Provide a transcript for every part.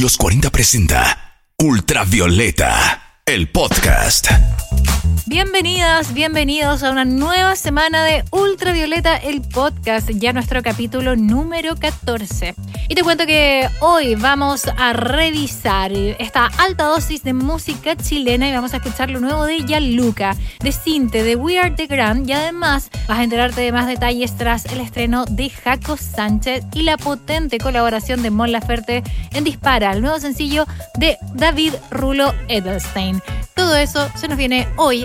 Los 40 presenta Ultravioleta, el podcast. Bienvenidas, bienvenidos a una nueva semana de Ultravioleta, el podcast, ya nuestro capítulo número 14. Y te cuento que hoy vamos a revisar esta alta dosis de música chilena y vamos a escuchar lo nuevo de Yaluca, de Cinte, de We Are The Grand y además vas a enterarte de más detalles tras el estreno de Jaco Sánchez y la potente colaboración de Mon Laferte en Dispara, el nuevo sencillo de David Rulo Edelstein. Todo eso se nos viene hoy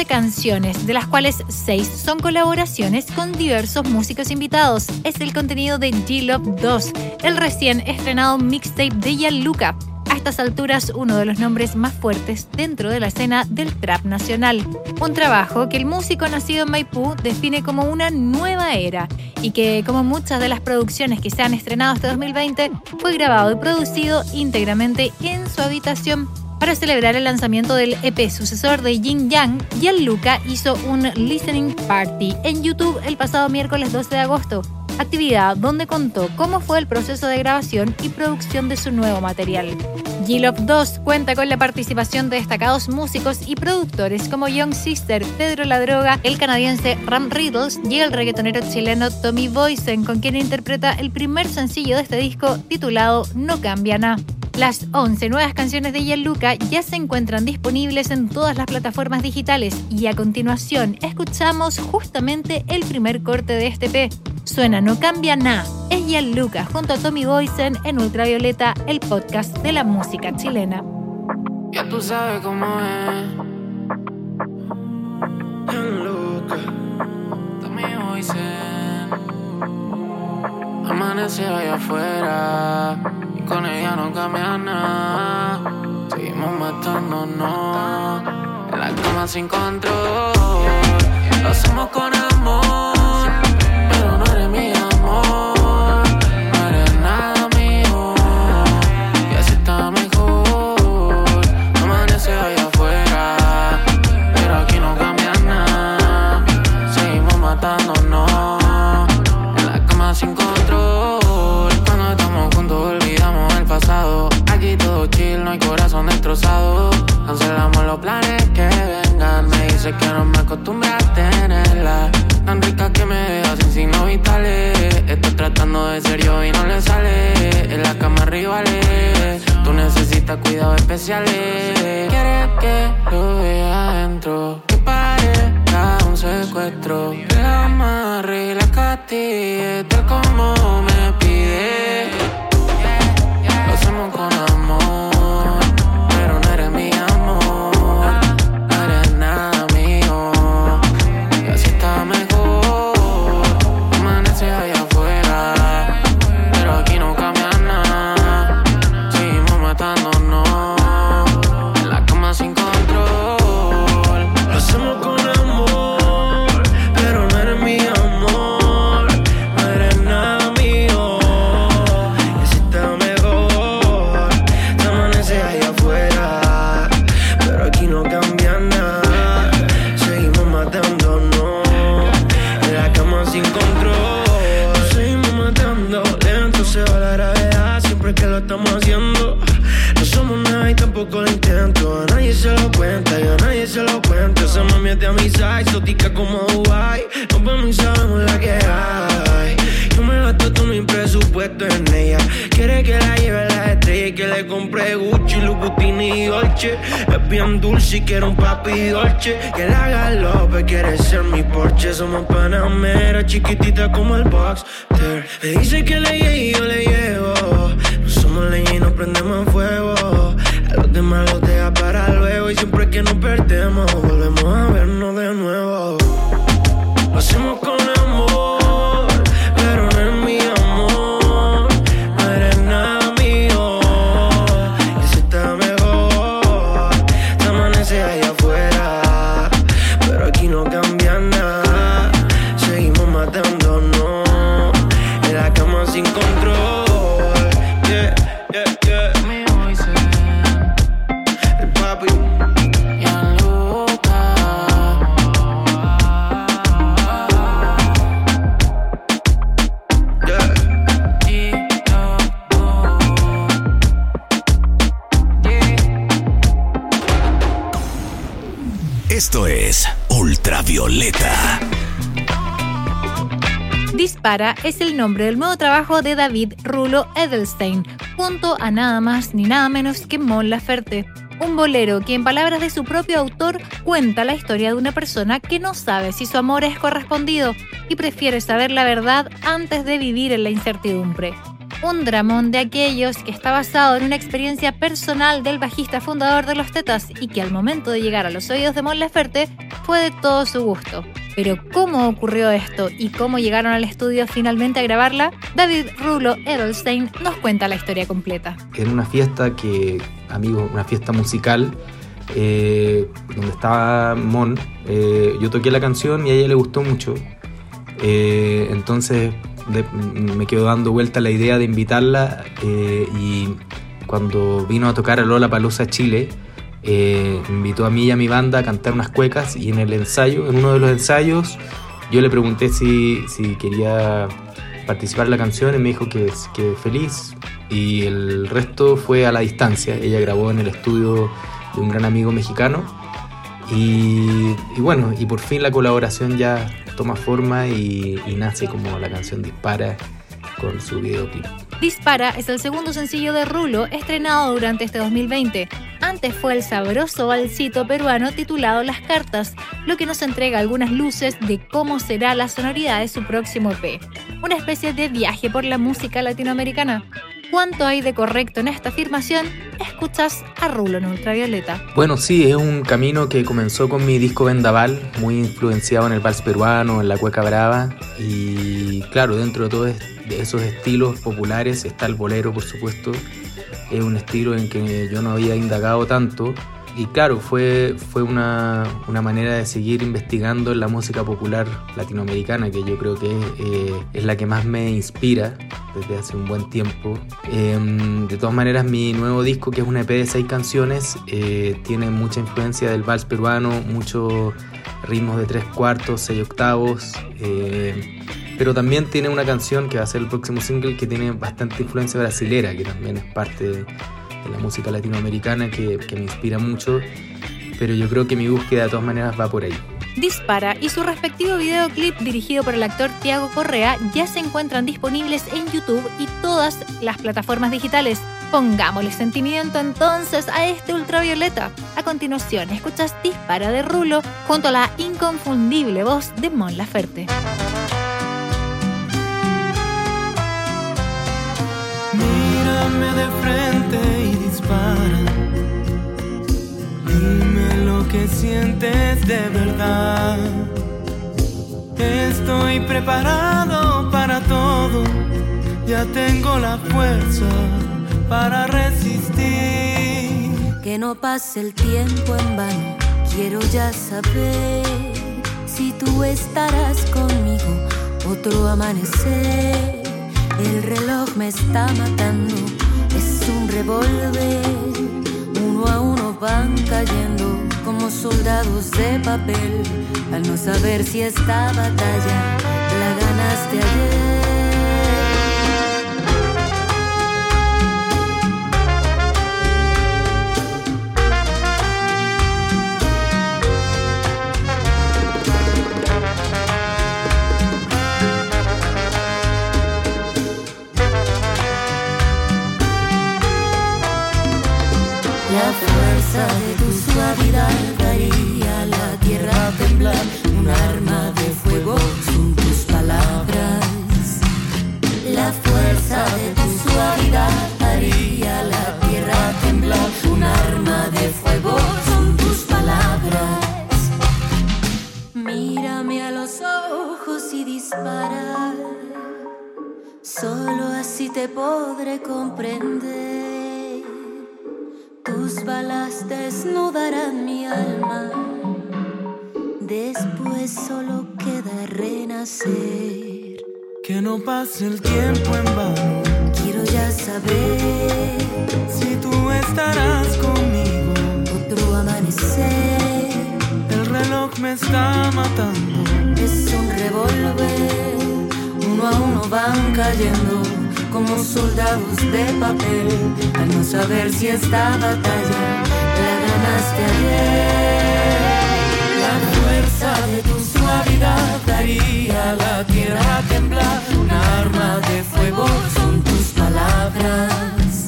11 canciones, de las cuales 6 son colaboraciones con diversos músicos invitados. Es el contenido de G-Love 2, el recién estrenado mixtape de Yaluca. A estas alturas, uno de los nombres más fuertes dentro de la escena del trap nacional. Un trabajo que el músico nacido en Maipú define como una nueva era y que, como muchas de las producciones que se han estrenado este 2020, fue grabado y producido íntegramente en su habitación para celebrar el lanzamiento del EP sucesor de Yin Yang, Gianluca hizo un listening party en YouTube el pasado miércoles 12 de agosto, actividad donde contó cómo fue el proceso de grabación y producción de su nuevo material. G-Love 2 cuenta con la participación de destacados músicos y productores como Young Sister, Pedro La Droga, el canadiense Ram Riddles y el reggaetonero chileno Tommy Boysen, con quien interpreta el primer sencillo de este disco titulado No Cambia Nada. Las 11 nuevas canciones de Gianluca ya se encuentran disponibles en todas las plataformas digitales y a continuación escuchamos justamente el primer corte de este P. Suena No Cambia Nada. Es Gianluca junto a Tommy Boysen en Ultravioleta, el podcast de la música chilena. Ya tú sabes cómo es. Gianluca, Tommy Boysen. Allá afuera con ella no cambia nada. Seguimos matándonos en la cama sin control. Lo hacemos con amor, quiere ser mi Porsche. Somos panameras, chiquitita como el Boxster. Me dice que le llegue y yo le llevo. No somos leña y no prendemos fuego. A los demás los deja para luego. Y siempre que nos perdemos, volvemos a vernos de nuevo. Lo hacemos con Esto es Ultravioleta. Dispara es el nombre del nuevo trabajo de David Rulo Edelstein, junto a nada más ni nada menos que Mon Laferte. Un bolero que en palabras de su propio autor cuenta la historia de una persona que no sabe si su amor es correspondido y prefiere saber la verdad antes de vivir en la incertidumbre un dramón de aquellos que está basado en una experiencia personal del bajista fundador de Los Tetas y que al momento de llegar a los oídos de Mon Laferte fue de todo su gusto. Pero cómo ocurrió esto y cómo llegaron al estudio finalmente a grabarla, David Rulo Edelstein nos cuenta la historia completa. En una fiesta que, amigo, una fiesta musical, eh, donde estaba Mon, eh, yo toqué la canción y a ella le gustó mucho. Eh, entonces me quedó dando vuelta la idea de invitarla eh, y cuando vino a tocar a Lola Palusa Chile, eh, invitó a mí y a mi banda a cantar unas cuecas y en el ensayo, en uno de los ensayos, yo le pregunté si, si quería participar en la canción y me dijo que, que feliz y el resto fue a la distancia. Ella grabó en el estudio de un gran amigo mexicano y bueno, y por fin la colaboración ya toma forma y, nace como la canción Dispara con su videoclip. Dispara es el segundo sencillo de Rulo estrenado durante este 2020. Antes fue el sabroso balsito peruano titulado Las Cartas, lo que nos entrega algunas luces de cómo será la sonoridad de su próximo EP. Una especie de viaje por la música latinoamericana cuánto hay de correcto en esta afirmación, escuchas a Rulo en Ultravioleta. Bueno, sí, es un camino que comenzó con mi disco Vendaval, muy influenciado en el vals peruano, en la cueca brava, y claro, dentro de esos estilos populares está el bolero, por supuesto. Es un estilo en que yo no había indagado tanto y claro, fue, fue una, manera de seguir investigando la música popular latinoamericana, que yo creo que eh, es la que más me inspira desde hace un buen tiempo. Em, de todas maneras, mi nuevo disco, que es un EP de seis canciones, eh, tiene mucha influencia del vals peruano, muchos ritmos de tres cuartos, seis octavos. Eh, pero también tiene una canción que va a ser el próximo single que tiene bastante influencia brasilera, que también es parte de de la música latinoamericana que, que me inspira mucho, pero yo creo que mi búsqueda de todas maneras va por ahí. Dispara y su respectivo videoclip dirigido por el actor Tiago Correa ya se encuentran disponibles en YouTube y todas las plataformas digitales. Pongámosle sentimiento entonces a este ultravioleta. A continuación, escuchas Dispara de Rulo junto a la inconfundible voz de Mon Laferte. Mírame de frente Dime lo que sientes de verdad. Estoy preparado para todo. Ya tengo la fuerza para resistir. Que no pase el tiempo en vano. Quiero ya saber si tú estarás conmigo. Otro amanecer. El reloj me está matando es un revólver. Uno a uno van cayendo como soldados de papel. Al no saber si esta batalla la ganaste ayer. Te podré comprender. Tus balas desnudarán mi alma. Después solo queda renacer. Que no pase el tiempo en vano. Quiero ya saber si tú estarás conmigo. Otro amanecer. El reloj me está matando. Es un revólver. Uno a uno van cayendo como soldados de papel, al no saber si esta batalla la ganaste ayer. La fuerza de tu suavidad daría a la tierra a temblar, un arma de fuego son tus palabras.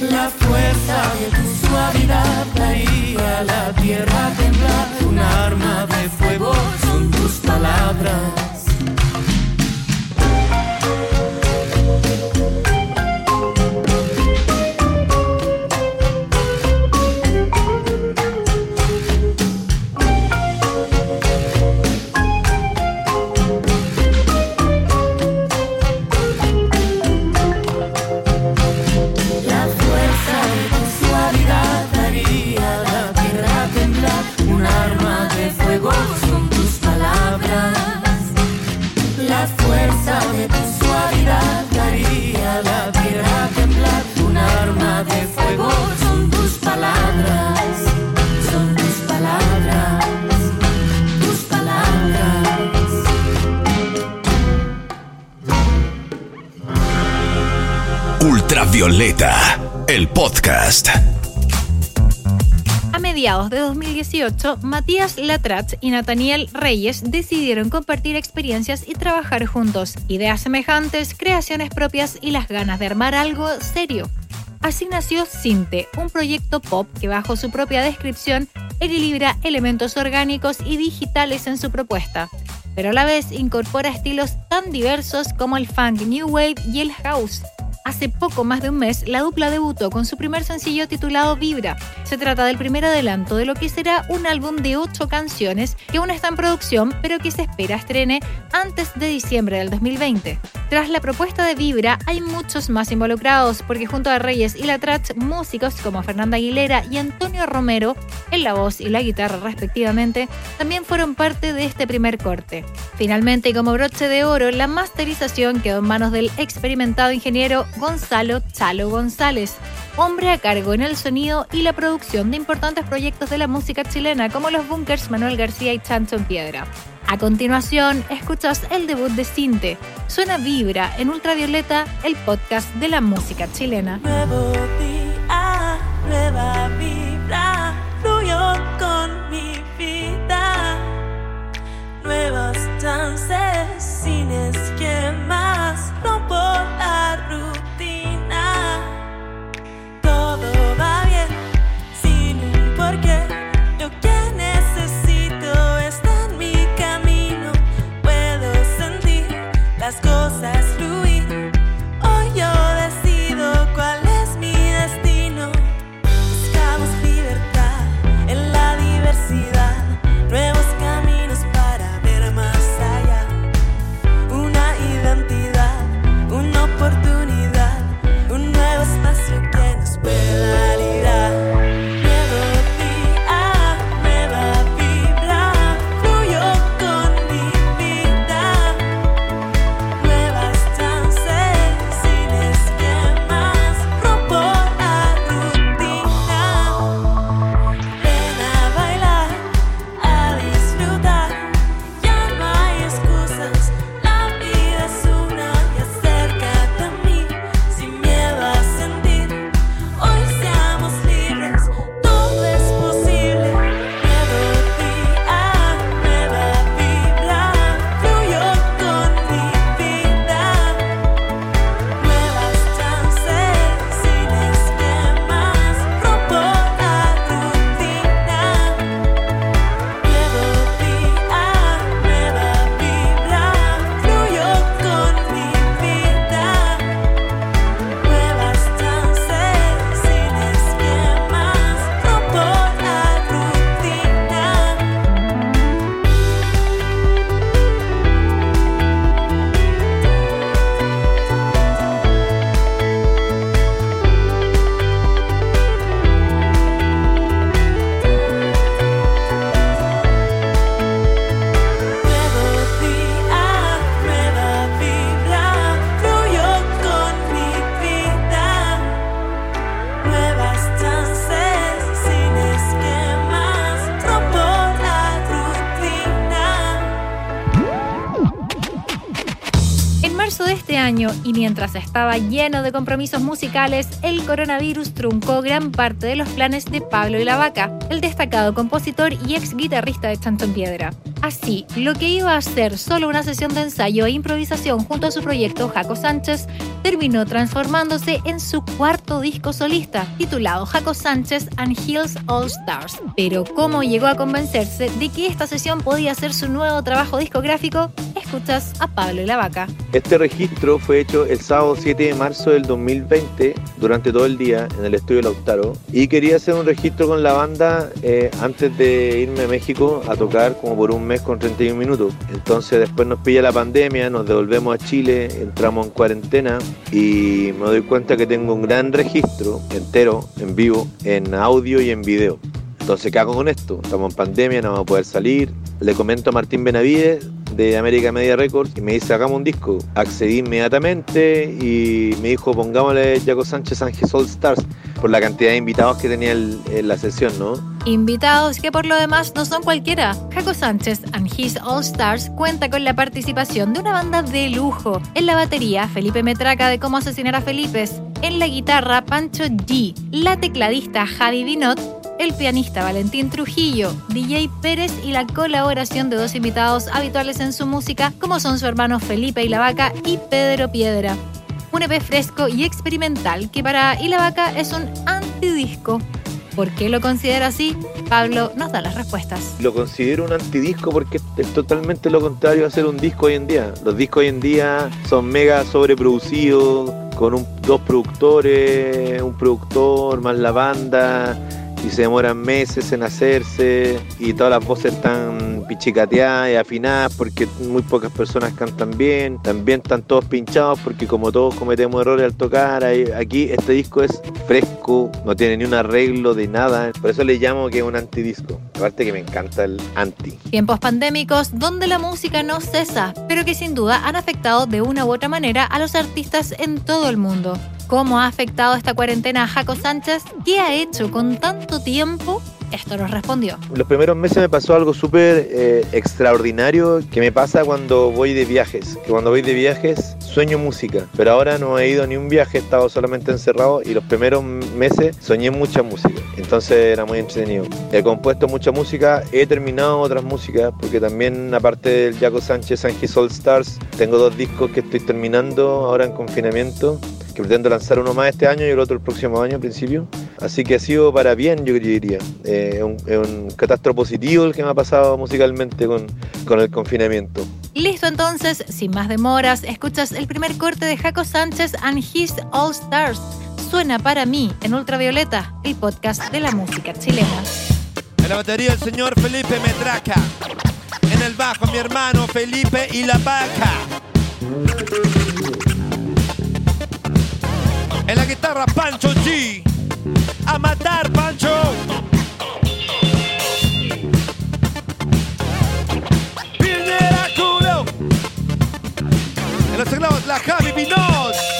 La fuerza de tu suavidad daría a la tierra a temblar, un arma de fuego son tus palabras. 2018, Matías Latrat y Nathaniel Reyes decidieron compartir experiencias y trabajar juntos, ideas semejantes, creaciones propias y las ganas de armar algo serio. Así nació Cinte, un proyecto pop que bajo su propia descripción equilibra elementos orgánicos y digitales en su propuesta, pero a la vez incorpora estilos tan diversos como el funk, new wave y el house. Hace poco más de un mes, la dupla debutó con su primer sencillo titulado Vibra. Se trata del primer adelanto de lo que será un álbum de ocho canciones que aún está en producción, pero que se espera estrene antes de diciembre del 2020. Tras la propuesta de Vibra, hay muchos más involucrados, porque junto a Reyes y la Trach, músicos como Fernanda Aguilera y Antonio Romero, en la voz y la guitarra respectivamente, también fueron parte de este primer corte. Finalmente, como broche de oro, la masterización quedó en manos del experimentado ingeniero Gonzalo Chalo González, hombre a cargo en el sonido y la producción de importantes proyectos de la música chilena como los Bunkers Manuel García y Chancho en Piedra. A continuación, escuchas el debut de Cinte. Suena Vibra en Ultravioleta, el podcast de la música chilena. Nuevo día, nueva vibra, con mi vida. Nuevos chances, sin esquemas, rompo la rutina. Estaba lleno de compromisos musicales, el coronavirus truncó gran parte de los planes de Pablo y la Vaca, el destacado compositor y ex guitarrista de Chanto en Piedra. Así, lo que iba a ser solo una sesión de ensayo e improvisación junto a su proyecto Jaco Sánchez terminó transformándose en su cuarto disco solista, titulado Jaco Sánchez and Hills All Stars. Pero ¿cómo llegó a convencerse de que esta sesión podía ser su nuevo trabajo discográfico? Escuchas a Pablo y la Vaca. Este registro fue hecho el sábado 7 de marzo del 2020 durante todo el día en el estudio Lautaro y quería hacer un registro con la banda eh, antes de irme a México a tocar como por un mes con 31 minutos. Entonces después nos pilla la pandemia, nos devolvemos a Chile, entramos en cuarentena y me doy cuenta que tengo un gran registro entero en vivo en audio y en video. Entonces, ¿qué hago con esto? Estamos en pandemia, no vamos a poder salir. Le comento a Martín Benavides de América Media Records y me dice, hagamos un disco. Accedí inmediatamente y me dijo, pongámosle Jaco Sánchez Ángel All Stars por la cantidad de invitados que tenía en la sesión, ¿no? Invitados que por lo demás no son cualquiera. Jaco Sánchez and His All Stars cuenta con la participación de una banda de lujo. En la batería, Felipe Metraca de Cómo asesinar a Felipes. En la guitarra, Pancho G, la tecladista Javi Binot, el pianista Valentín Trujillo, DJ Pérez y la colaboración de dos invitados habituales en su música, como son su hermano Felipe Ilavaca y Pedro Piedra. Un EP fresco y experimental que para Ilavaca es un antidisco. ¿Por qué lo considera así? Pablo nos da las respuestas. Lo considero un antidisco porque es totalmente lo contrario a hacer un disco hoy en día. Los discos hoy en día son mega sobreproducidos, con dos productores, un productor más la banda, y se demoran meses en hacerse, y todas las voces están pichicateadas y afinadas porque muy pocas personas cantan bien. También están todos pinchados porque como todos cometemos errores al tocar, aquí este disco es fresco, no tiene ni un arreglo de nada, por eso le llamo que es un antidisco. Aparte que me encanta el anti. Tiempos pandémicos donde la música no cesa, pero que sin duda han afectado de una u otra manera a los artistas en todo el mundo. ¿Cómo ha afectado esta cuarentena a Jaco Sánchez? ¿Qué ha hecho con tanto tiempo? Esto nos respondió. Los primeros meses me pasó algo súper eh, extraordinario que me pasa cuando voy de viajes. Que cuando voy de viajes sueño música. Pero ahora no he ido ni un viaje, he estado solamente encerrado y los primeros meses soñé mucha música. Entonces era muy entretenido. He compuesto mucha música, he terminado otras músicas porque también aparte del Jaco Sánchez and His All Stars, tengo dos discos que estoy terminando ahora en confinamiento que pretendo lanzar uno más este año y el otro el próximo año, a principio. Así que ha sido para bien, yo diría. Eh, Es un, un catastro positivo el que me ha pasado musicalmente con, con el confinamiento. Listo entonces, sin más demoras, escuchas el primer corte de Jaco Sánchez and His All Stars. Suena para mí en Ultravioleta, el podcast de la música chilena. En la batería el señor Felipe Metraca. En el bajo mi hermano Felipe y la vaca. En la guitarra Pancho G. A matar Pancho. Piñera Culo. En los teclados la Javi Pinot.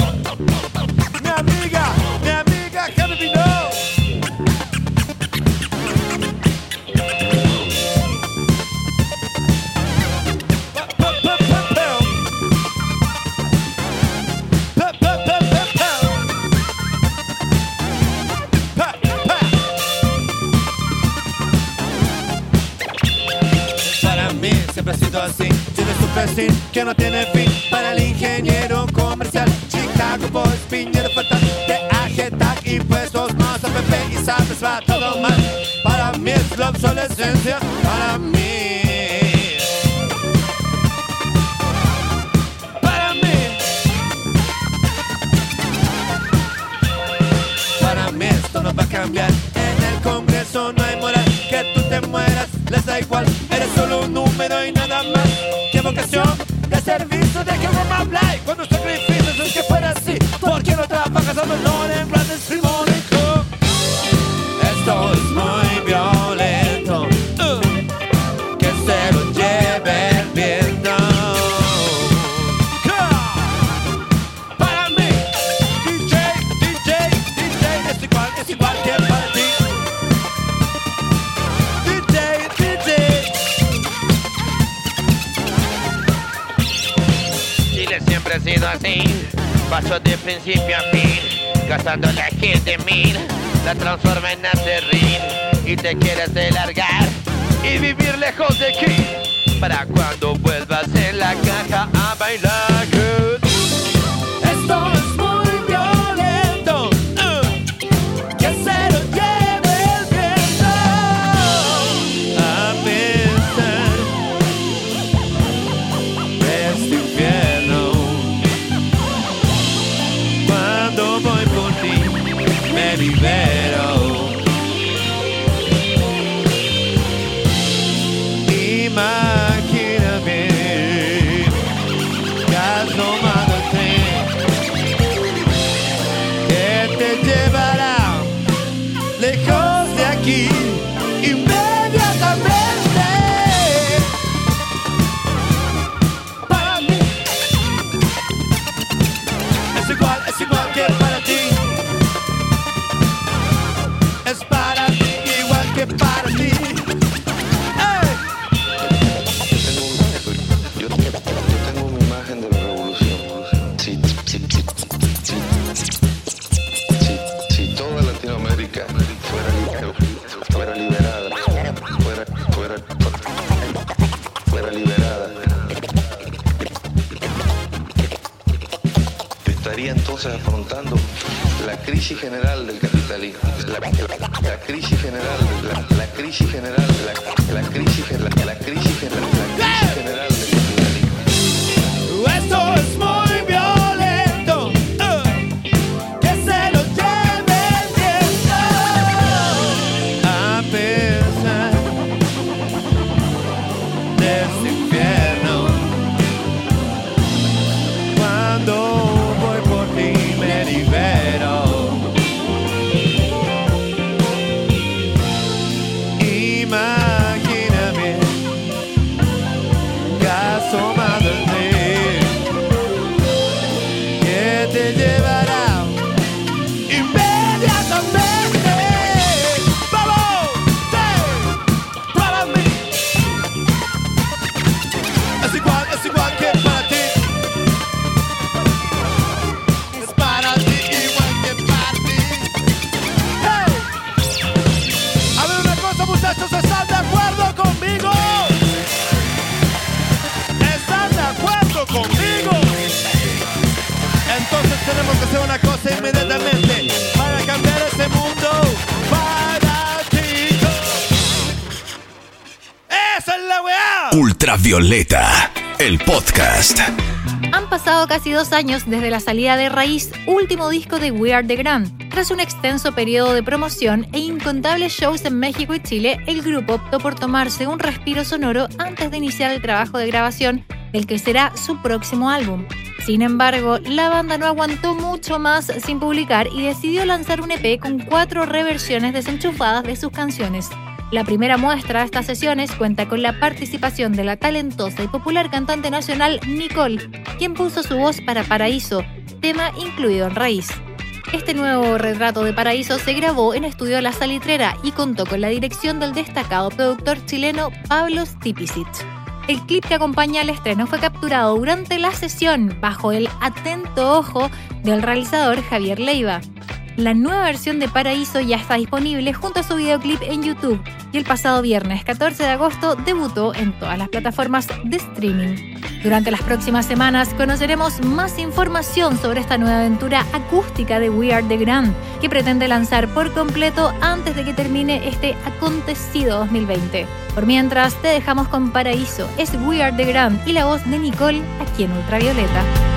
Que no tiene fin. Para el ingeniero comercial, Chicago Boys, Piñero Fatal, de Agetag, impuestos más APP y sabes va todo mal. Para mí es la obsolescencia. Para mí. Para mí. Para mí esto no va a cambiar. En el Congreso no hay moral. Que tú te mueras, les da igual. Eres solo un número y nada más. ¿Qué vocación de servicio? ¿De qué vamos a hablar? Cuando sacrificios es que fuera así. ¿Por qué no trabajas a dolor en gastando la gente mil, la transforma en acerrín y te quieres largar y vivir lejos de aquí, para cuando ti, me estamos afrontando la crisis general del capitalismo, la, la- la crisis general, la, la crisis general, la, crisis, la crisis general, la crisis general del capitalismo. Esto es Ultravioleta, el podcast. Han pasado casi dos años desde la salida de Raíz, último disco de We Are The Grand. Tras un extenso periodo de promoción e incontables shows en México y Chile, el grupo optó por tomarse un respiro sonoro antes de iniciar el trabajo de grabación del que será su próximo álbum. Sin embargo, la banda no aguantó mucho más sin publicar y decidió lanzar un EP con cuatro reversiones desenchufadas de sus canciones. La primera muestra de estas sesiones cuenta con la participación de la talentosa y popular cantante nacional Nicole, quien puso su voz para Paraíso, tema incluido en Raíz. Este nuevo retrato de Paraíso se grabó en Estudio La Salitrera y contó con la dirección del destacado productor chileno Pablo Stipicic. El clip que acompaña al estreno fue capturado durante la sesión bajo el atento ojo del realizador Javier Leiva. La nueva versión de Paraíso ya está disponible junto a su videoclip en YouTube y el pasado viernes 14 de agosto debutó en todas las plataformas de streaming. Durante las próximas semanas conoceremos más información sobre esta nueva aventura acústica de We Are The Grand que pretende lanzar por completo antes de que termine este acontecido 2020. Por mientras, te dejamos con Paraíso, es We Are The Grand y la voz de Nicole aquí en Ultravioleta.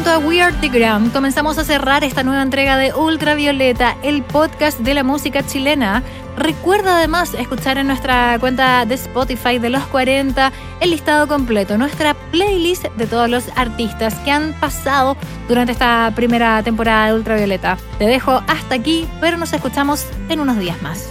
We Are The Ground comenzamos a cerrar esta nueva entrega de Ultravioleta, el podcast de la música chilena. Recuerda además escuchar en nuestra cuenta de Spotify de los 40 el listado completo, nuestra playlist de todos los artistas que han pasado durante esta primera temporada de Ultravioleta. Te dejo hasta aquí, pero nos escuchamos en unos días más.